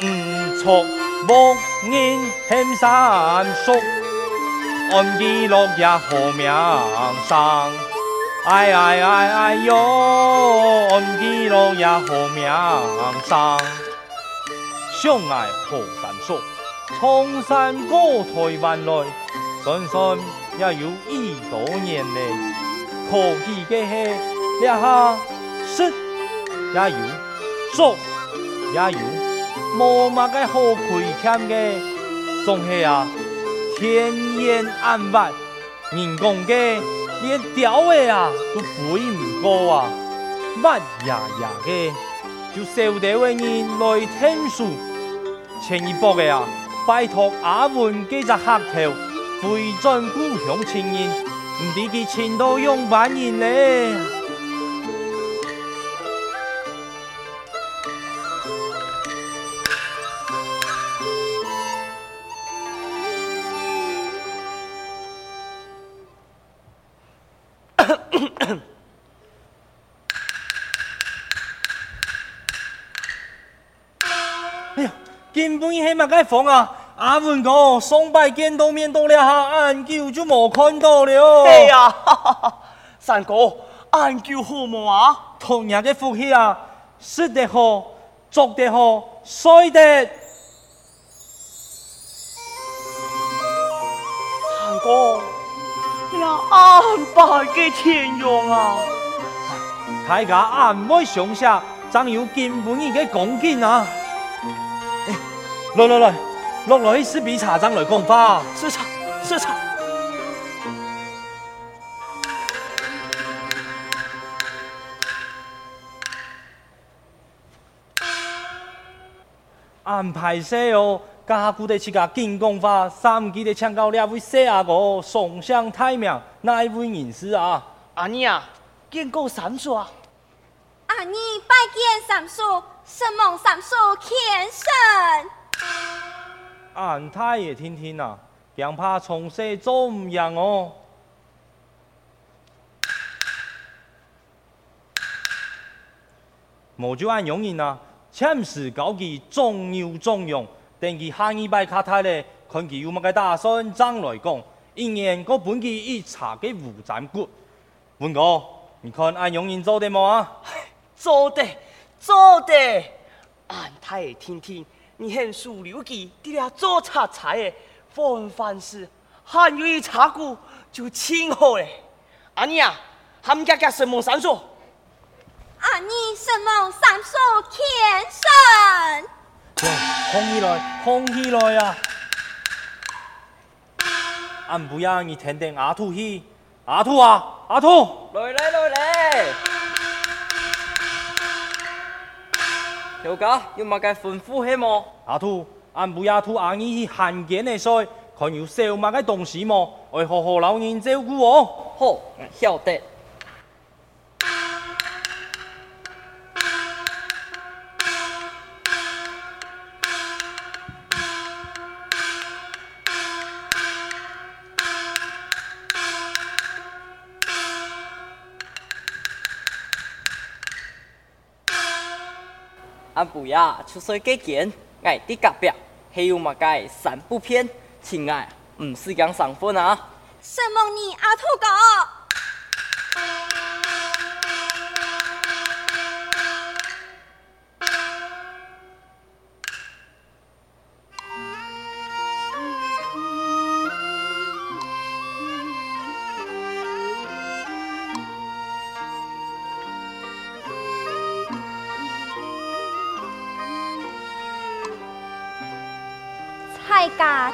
吴楚木人恨山叔，安吉落日好名声。哎哎哎哎哟，安吉落日好名声。相爱好山宿，从山过台湾来，算算也有一多年嘞。可记的是，两下是。也有，做也有，无嘛个好亏欠嘅，总系啊，天烟暗物，人讲嘅连吊嘅啊都背唔过啊，乜呀呀嘅，就收到嘅人来听书，前一步嘅啊，拜托阿文几只黑头，回转故乡情人，唔知佢前途用万年咧。根本系乜嘅风啊！阿文哥，上拜见到面到了下，俺舅就冇看到了。哎呀，三哥，俺舅好么啊？同样的福气啊，说得好，做得好，衰得。三哥，呀，俺拜嘅天用啊！大家俺唔会上下，怎有根本嘅恭敬啊？来来来，落来是比茶长来讲话。是茶，是茶。安排些哦，家姑的去个进贡花，三季的请教两位细阿哥送上太庙那一位人士啊？阿妮啊，见过三叔啊。阿妮拜见三叔，承蒙三叔天神俺太爷听听啊，恐怕从小做唔样哦。莫就按用人啊，前世高级重要重用，等佢下一拜卡太咧，看佢有乜个打算，将来讲，一年个本佢一查嘅无斩骨。文哥，你看按用人做得冇啊？做得，做得，俺太爷听听。你很熟溜记，啲俩做茶菜的，凡凡事，还有一茶壶就清好嘞。阿尼啊，他们家家什么三叔？阿尼什么三叔天神？空起来，空起来呀！俺不要你天天阿兔去，阿兔啊，阿兔，来来来来。小哥，有乜嘅吩咐系么？阿兔，俺不阿兔阿姨去罕见的说，看有少乜嘅东西么？为好好老人照顾我。好，晓得。呀出水给见，爱的隔壁还有么个三不偏，亲爱，唔是讲上分啊。什么你阿兔哥？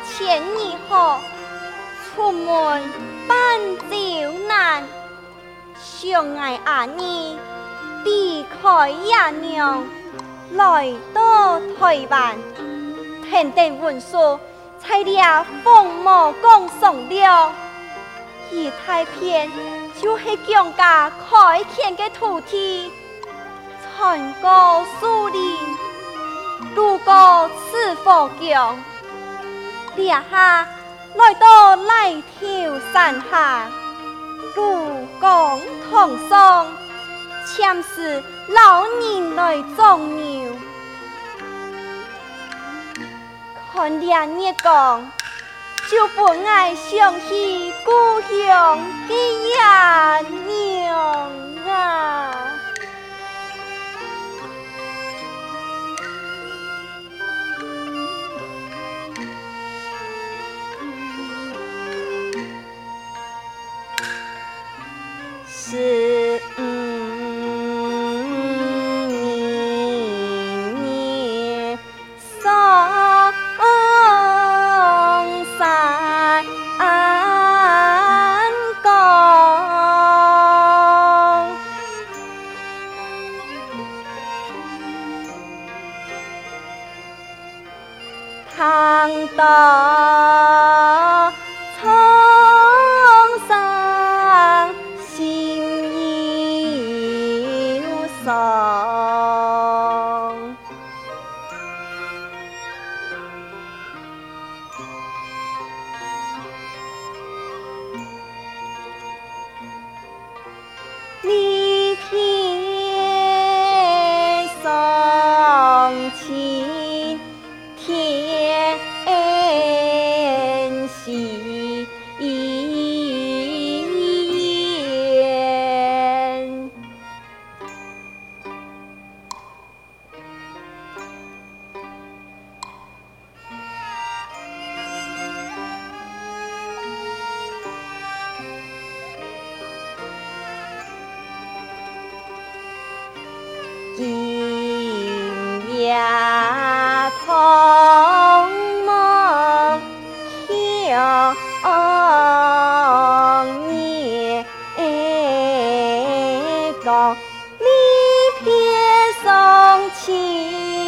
千里好，出门半朝难。相爱阿妮离开爷娘，来到台湾，田地文书，菜了凤毛共送了。一大片就是蒋家开垦的土地，穿过树林，路过赤峰江，立下来到来条山下，路过桐松，前是老人来种牛，看两日光。就不爱想起故乡的爷娘啊！你别生气。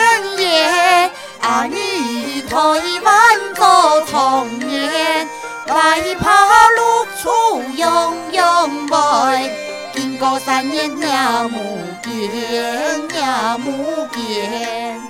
千年，阿弥陀一万童年，白袍露出永永白，经过三年娘目见，娘目见。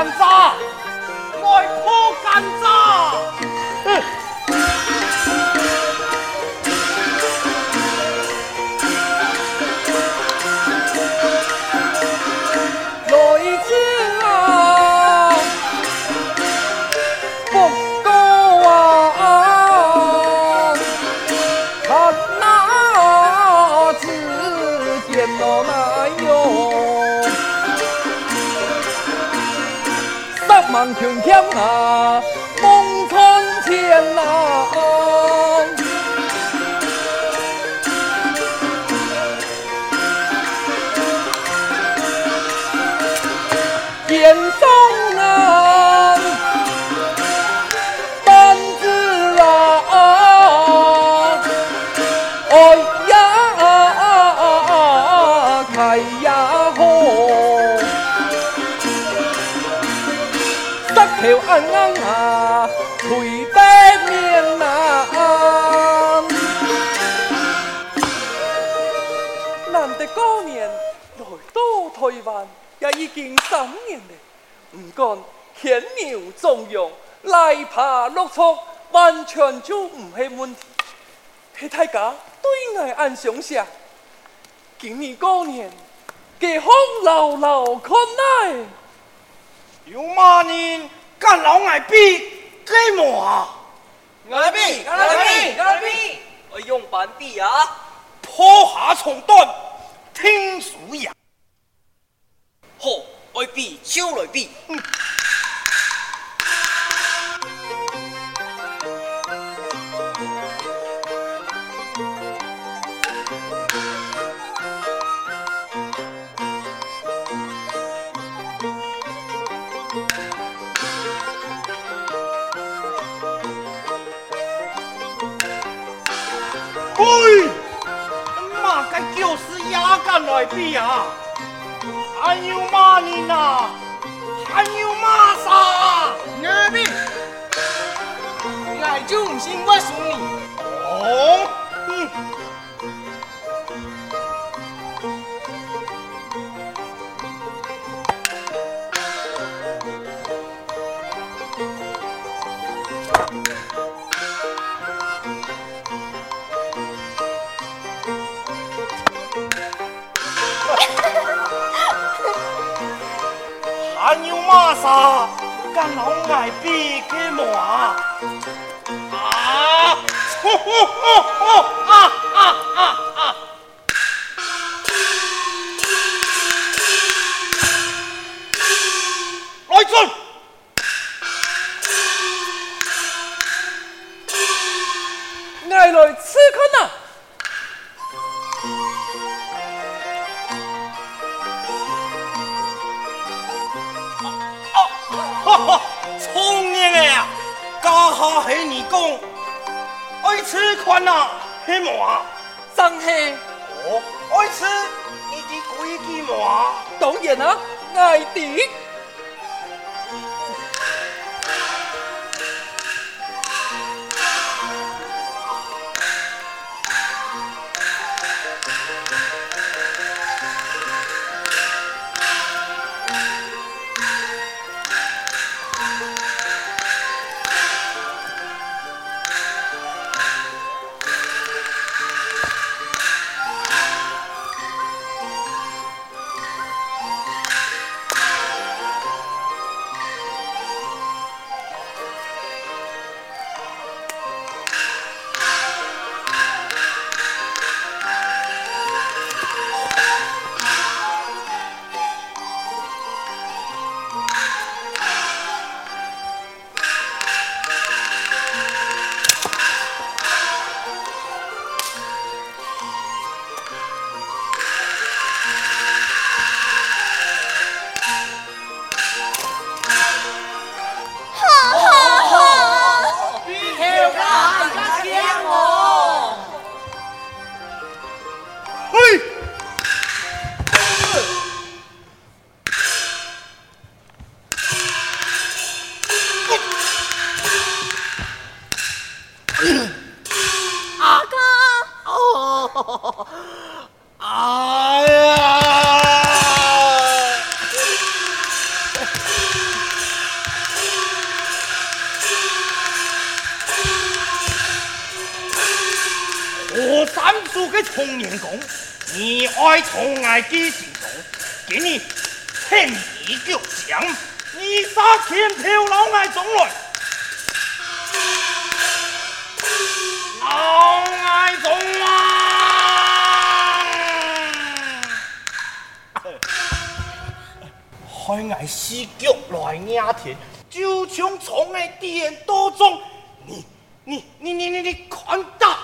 감 사. 长琼桥啊，台湾。也已经三年了，唔讲牵牛纵容，来爬落错，完全就唔系问题。系大家对外按想想，今年过年，给好牢牢看来。有嘛人干老外比给么？爱比，外比，外比，我用板比啊，破下虫断，听书呀。好，爱比就来比。嗯喂，嘛该就是也敢来比啊！还有嘛人呐？还有马啥？爱比，爱就唔信我送你。哦，还有嘛啥？敢老爱比给么？啊！吼吼吼吼啊！啊！啊！下系你讲，爱吃宽呐，系么？上黑哦，爱吃你的规矩么？当然啊，爱的。哎呀！我三叔给童年讲，你爱宠爱记心中，给你天一脚将，你杀千条老爱中来，老爱中啊！开爱四脚来压田。就像从的电刀中，你你你你你你看到。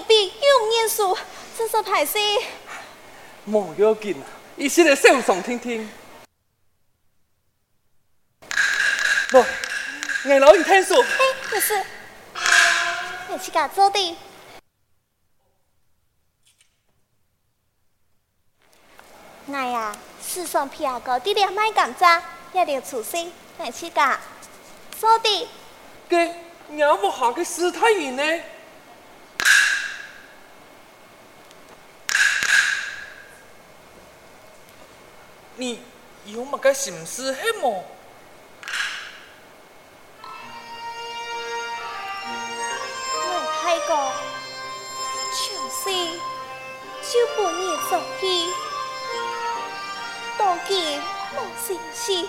好老年病又念书，真是歹势。莫要紧，伊是来小声听听。不。我老你听书。嘿，不是，你去搞做的。我呀，世上皮阿哥弟弟卖甘蔗，一定出息。你去干做的。给，你阿母下个师太远呢？你有么个心思黑么？就不念走去，多见无心事。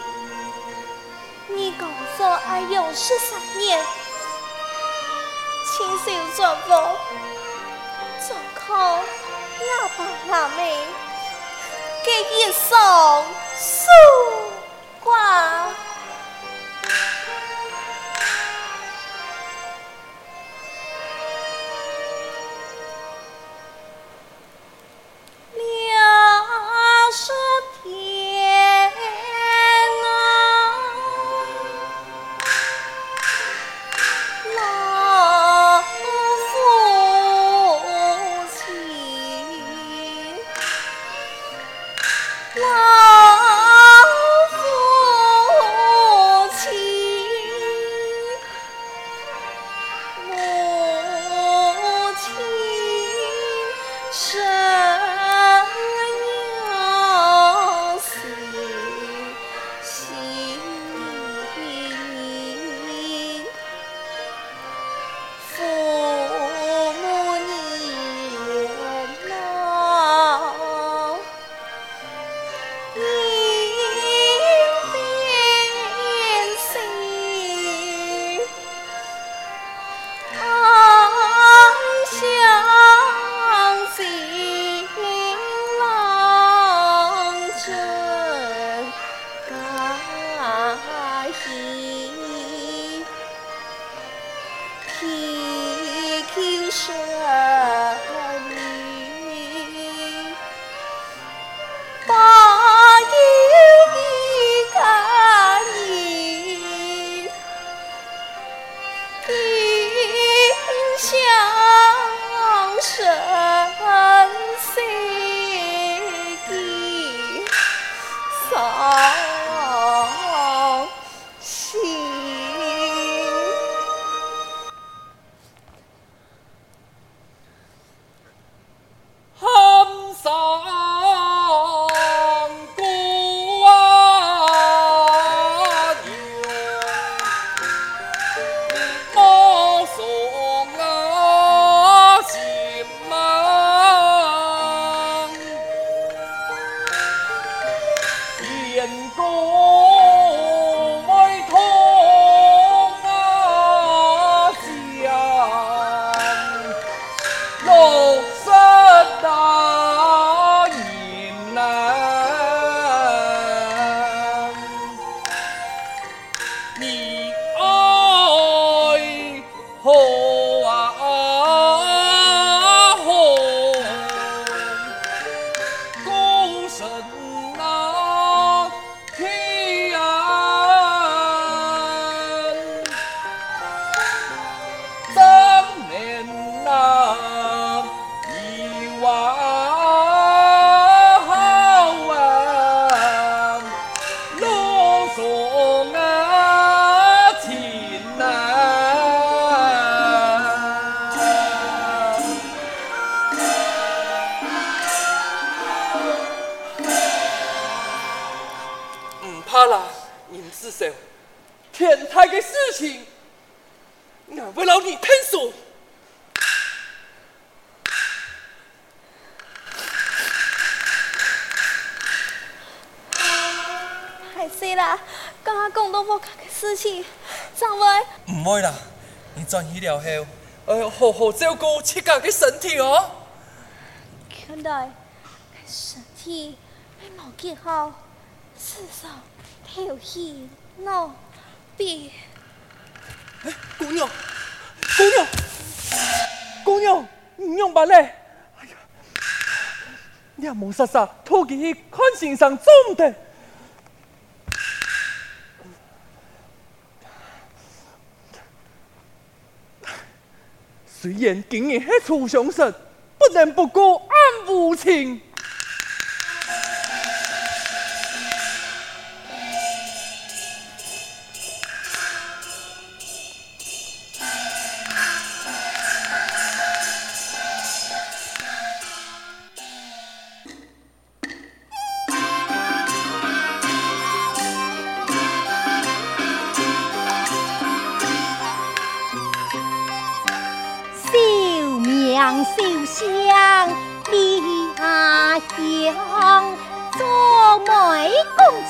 你讲说爱用十三年，亲手做佛，做靠阿爸阿妹，给一双数挂。Bye. sudden 还是啦，刚刚讲到我家的事情，怎会？唔会啦，你转医疗后，要，好好照顾自家的身体哦。看来身体还冇几好，至少条气喏，别。哎，姑娘，姑娘，姑娘，你用吧嘞？哎呀，你也冇啥啥，拖起去看先生做唔得。虽然今日系初相识，不能不顾暗无情。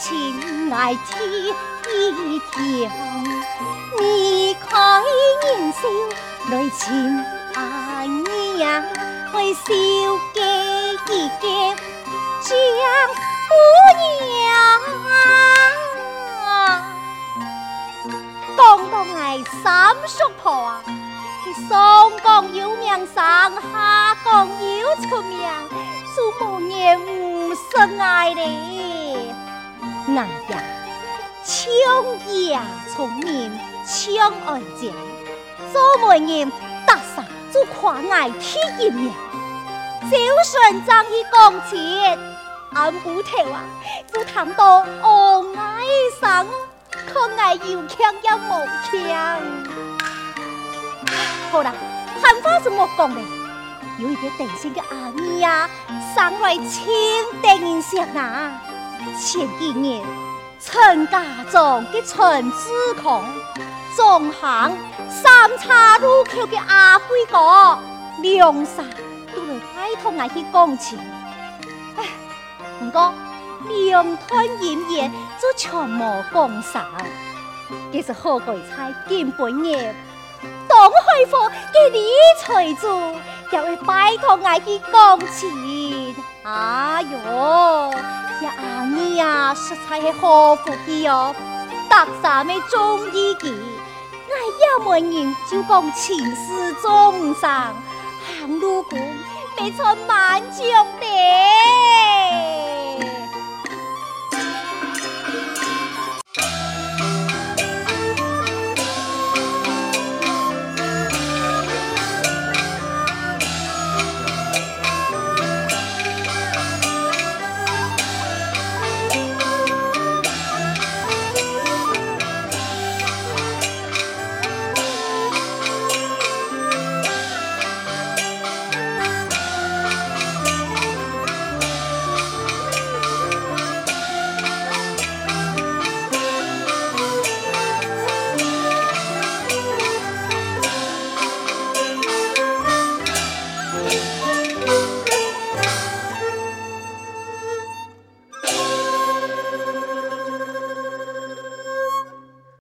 亲爱听一听，你开年少来亲阿娘，为小姐一见将姑娘，讲到爱三叔婆啊！上讲有名声，下讲有出名，做无言唔生爱咧。哎呀，枪也聪明，枪爱将，做媒人搭上做看爱天一面，就算仗义讲钱，俺不头啊，就谈到恩爱生，可爱又强又无强。好啦，闲话就莫讲咧。有一个定姓嘅阿姨呀，生来清定些啊。前几年，陈家庄嘅陈志康，中行三岔路口嘅阿贵哥，梁山都来拜托俺去讲情。唉，唔过两团姻缘就全冇讲上，其实好鬼猜见本业。当开货嘅李财主，又会拜托俺去讲情。哎哟，呀阿姨呀，实在系好福气哦！搭讪咩中意嘅，我一门人就讲前世今生，行路过未曾满江的。